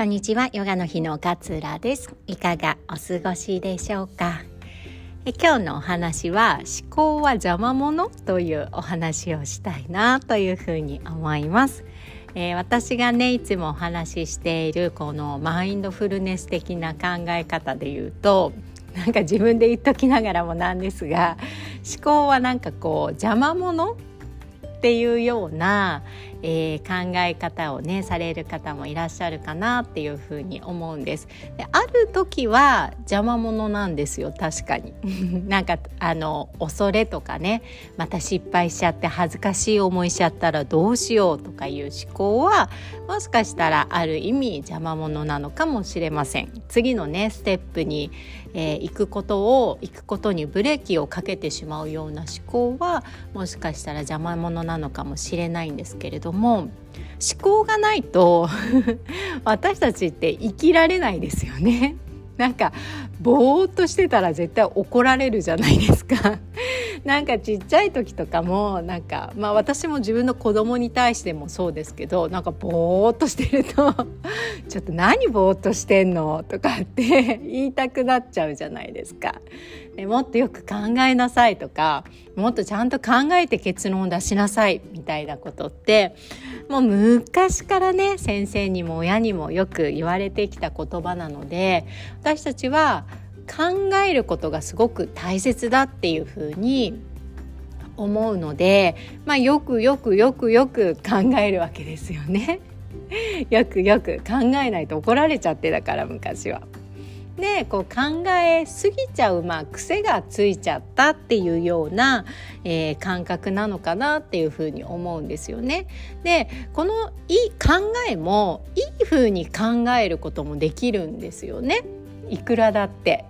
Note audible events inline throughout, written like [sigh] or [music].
こんにちは。ヨガの日の勝浦です。いかがお過ごしでしょうか？え今日のお話は思考は邪魔者というお話をしたいなというふうに思います。えー、私がねいつもお話ししているこのマインドフルネス的な考え方で言うとなんか自分で言っときながらもなんですが思考はなんかこう邪魔者っていうような、えー、考え方をねされる方もいらっしゃるかなっていうふうに思うんです。である時は邪魔者なんですよ確かに。[laughs] なんかあの恐れとかねまた失敗しちゃって恥ずかしい思いしちゃったらどうしようとかいう思考はもしかしたらある意味邪魔者なのかもしれません。次のねステップに、えー、行くことを行くことにブレーキをかけてしまうような思考はもしかしたら邪魔者なのかもしれないんですけれども思考がないと [laughs] 私たちって生きられないですよね。なんかぼーっとしてたら絶対怒られるじゃないですか [laughs] なんかちっちゃい時とかもなんかまあ私も自分の子供に対してもそうですけどなんかぼーっとしてると [laughs] ちょっと何ぼーっとしてんのとかって [laughs] 言いたくなっちゃうじゃないですか。でもっとよく考えなさいとかもっとちゃんと考えて結論を出しなさいみたいなことってもう昔からね先生にも親にもよく言われてきた言葉なので私たちは考えることがすごく大切だっていうふうに思うので、まあ、よくよくよくよく考えるわけですよね。[laughs] よくよく考えないと怒られちゃってだから昔は。でこう考えすぎちゃう、まあ、癖がついちゃったっていうような、えー、感覚なのかなっていうふうに思うんですよね。でこのいい考えもいいふうに考えることもできるんですよね。いくらだって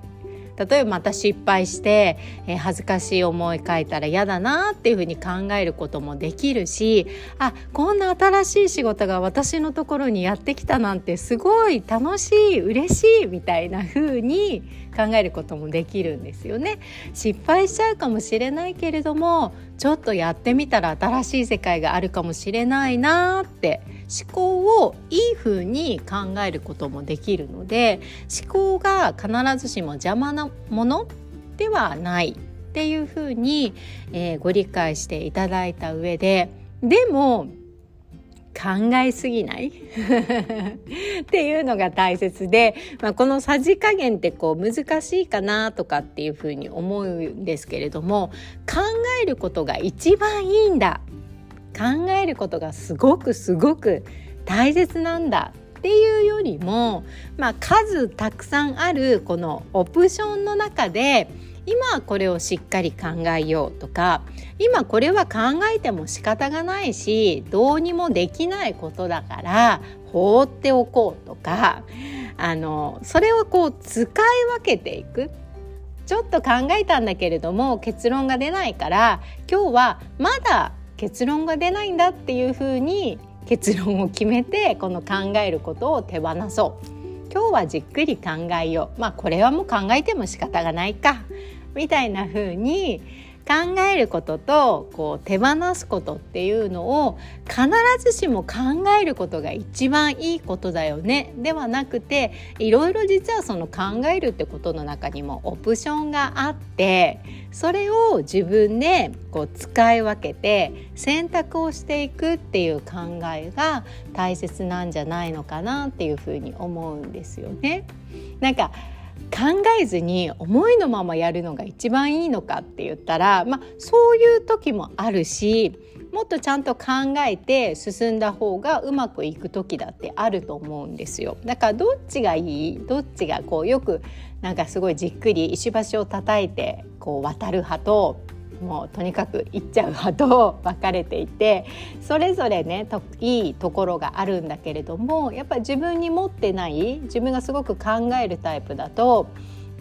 例えばまた失敗して、えー、恥ずかしい思い書いたら嫌だなっていうふうに考えることもできるしあこんな新しい仕事が私のところにやってきたなんてすごい楽しい嬉しいみたいなふうに考えることもできるんですよね。失敗しちゃうかもしれないけれどもちょっとやってみたら新しい世界があるかもしれないなって思考をいい風に考えることもできるので思考が必ずしも邪魔なものではないっていう風に、えー、ご理解していただいた上ででも考えすぎない？[laughs] っていうのが大切で、まあ、このさじ加減ってこう難しいかなとかっていうふうに思うんですけれども考えることが一番いいんだ。考えることがすごくすごく大切なんだっていうよりも、まあ、数たくさんあるこのオプションの中で今これをしっかり考えようとか今これは考えても仕方がないしどうにもできないことだから放っておこうとかあのそれをこう使い分けていく。ちょっと考えたんだけれども結論が出ないから今日はまだ結論が出ないんだっていうふうに結論を決めてこの考えることを手放そう。今日はじっくり考えよう。まあこれはもう考えても仕方がないか。みたいな風に考えることとこう手放すことっていうのを必ずしも考えることが一番いいことだよねではなくていろいろ実はその考えるってことの中にもオプションがあってそれを自分でこう使い分けて選択をしていくっていう考えが大切なんじゃないのかなっていうふうに思うんですよね。なんか考えずに思いのままやるのが一番いいのかって言ったら、まあ、そういう時もあるしもっとちゃんと考えて進んだ方がうまくいく時だってあると思うんですよ。だからどっちがいい？どっちがこうよくなんかすごいじっくり石橋を叩いてこう渡る派ともうとにかく行っちゃう派と分かれていてそれぞれねといいところがあるんだけれどもやっぱり自分に持ってない自分がすごく考えるタイプだと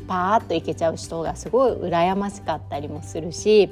パーッといけちゃう人がすごい羨ましかったりもするし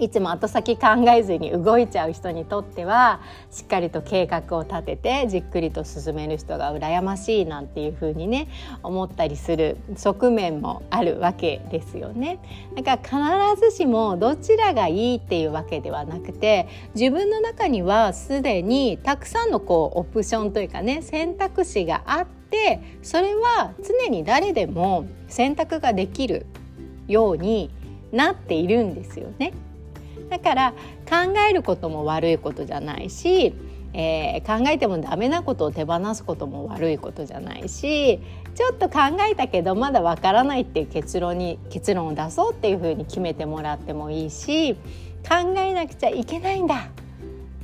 いつも後先考えずに動いちゃう人にとってはしっかりと計画を立ててじっくりと進める人が羨ましいなんていう風にね思ったりする側面もあるわけですよね。だから必ずしもどちらがいいっていうわけではなくて自分の中にはすでにたくさんのこうオプションというかね選択肢があってそれは常に誰でも選択ができるようになっているんですよね。だから考えることも悪いことじゃないし、えー、考えてもダメなことを手放すことも悪いことじゃないしちょっと考えたけどまだわからないっていう結論に結論を出そうっていうふうに決めてもらってもいいし考えなくちゃいけないんだ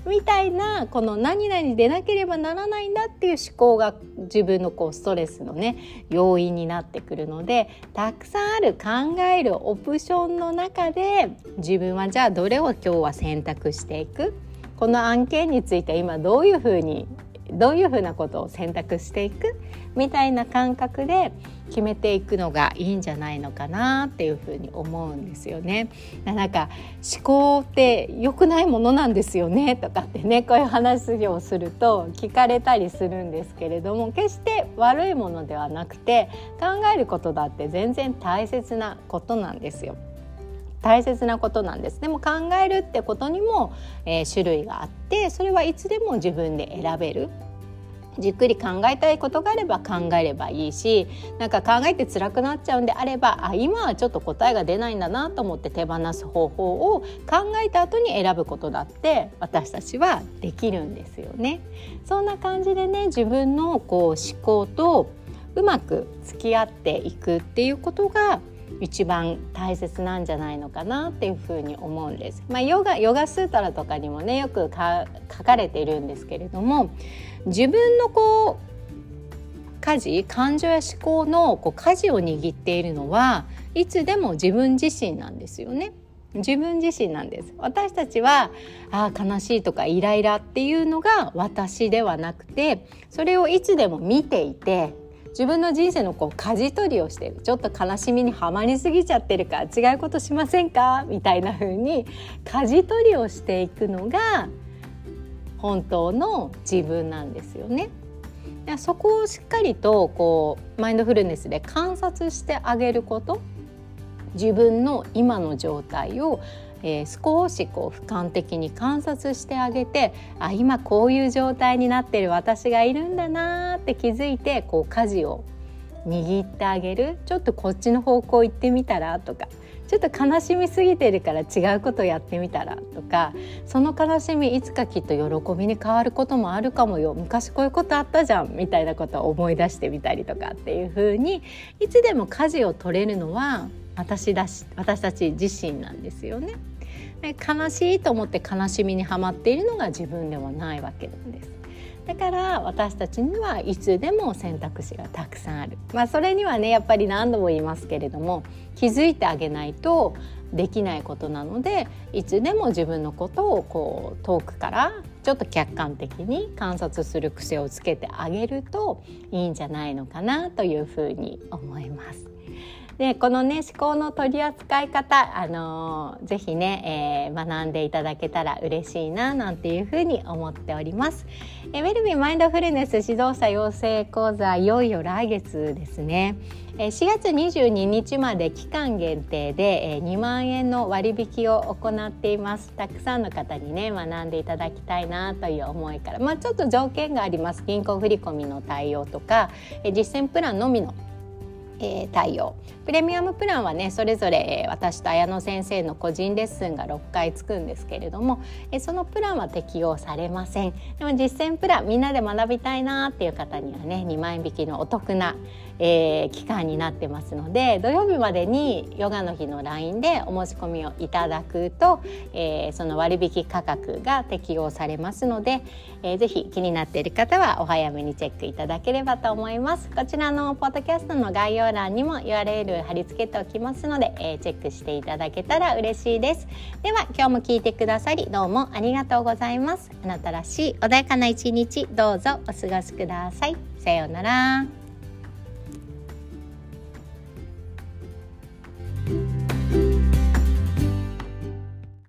みたいなこの何々でなければならないんだっていう思考が自分のこうストレスのね要因になってくるのでたくさんある考えるオプションの中で自分はじゃあどれを今日は選択していく？この案件について今どういうふうにどういうふうなことを選択していくみたいな感覚で決めていくのがいいんじゃないのかなっていうふうに思うんですよね。なんか思考って良くないものなんですよねとかってねこういう話をすると聞かれたりするんですけれども決して悪いものではなくて考えることだって全然大切なことなんですよ。大切なことなんですでも考えるってことにも、えー、種類があってそれはいつでも自分で選べるじっくり考えたいことがあれば考えればいいしなんか考えて辛くなっちゃうんであればあ今はちょっと答えが出ないんだなと思って手放す方法を考えた後に選ぶことだって私たちはできるんですよね。そんな感じでね自分のこう思考とうまく付き合っていくっていうことが一番大切なんじゃないのかなっていうふうに思うんです。まあ、ヨガヨガスータラとかにもねよくか書かれているんですけれども自分のこう舵感情や思考のこう舵を握っているのはいつでも自分自身なんですよね。自分自身なんです私たちはあ悲しいとかイライラっていうのが私ではなくてそれをいつでも見ていて自分の人生のこう舵取りをしてる。ちょっと悲しみにはまりすぎちゃってるか違うことしませんか？みたいな風に舵取りをしていくのが本当の自分なんですよね。そこをしっかりとこうマインドフルネスで観察してあげること。自分の今の状態をえー、少しこう俯瞰的に観察してあげてあ今こういう状態になってる私がいるんだなって気づいてこう舵を握ってあげる。ちょっとこっちの方向行ってみたらとか。ちょっと悲しみすぎてるから違うことやってみたらとか。その悲しみいつかきっと喜びに変わることもあるかもよ。昔こういうことあったじゃん。みたいなことを思い出してみたりとかっていう風にいつでも舵を取れるのは私だし私たち自身なんですよね。悲しいと思って悲しみにはまっているのが自分ではないわけなんです。だから私たちにはいつでも選択肢がたくさんある。まあそれにはねやっぱり何度も言いますけれども気づいてあげないとできないことなのでいつでも自分のことをこう遠くからちょっと客観的に観察する癖をつけてあげるといいんじゃないのかなというふうに思います。でこのね思考の取り扱い方あのー、ぜひね、えー、学んでいただけたら嬉しいななんていうふうに思っております。えウェルビーマインドフルネス指導者養成講座いよいよ来月ですね。4月22日まで期間限定で2万円の割引を行っていますたくさんの方にね学んでいただきたいなという思いからまあちょっと条件があります銀行振込の対応とか実践プランのみのえー、対応。プレミアムプランはねそれぞれ、えー、私と綾野先生の個人レッスンが6回つくんですけれども、えー、そのプランは適用されません。でも実践プランみんなで学びたいなっていう方にはね2万円引きのお得な、えー、期間になってますので土曜日までにヨガの日の LINE でお申し込みをいただくと、えー、その割引価格が適用されますので、えー、ぜひ気になっている方はお早めにチェックいただければと思います。こちらのポッドキャストの概要欄にも URL 貼り付けておきますので、えー、チェックしていただけたら嬉しいです。では今日も聞いてくださりどうもありがとうございます。あなたらしい穏やかな一日どうぞお過ごしください。さようなら。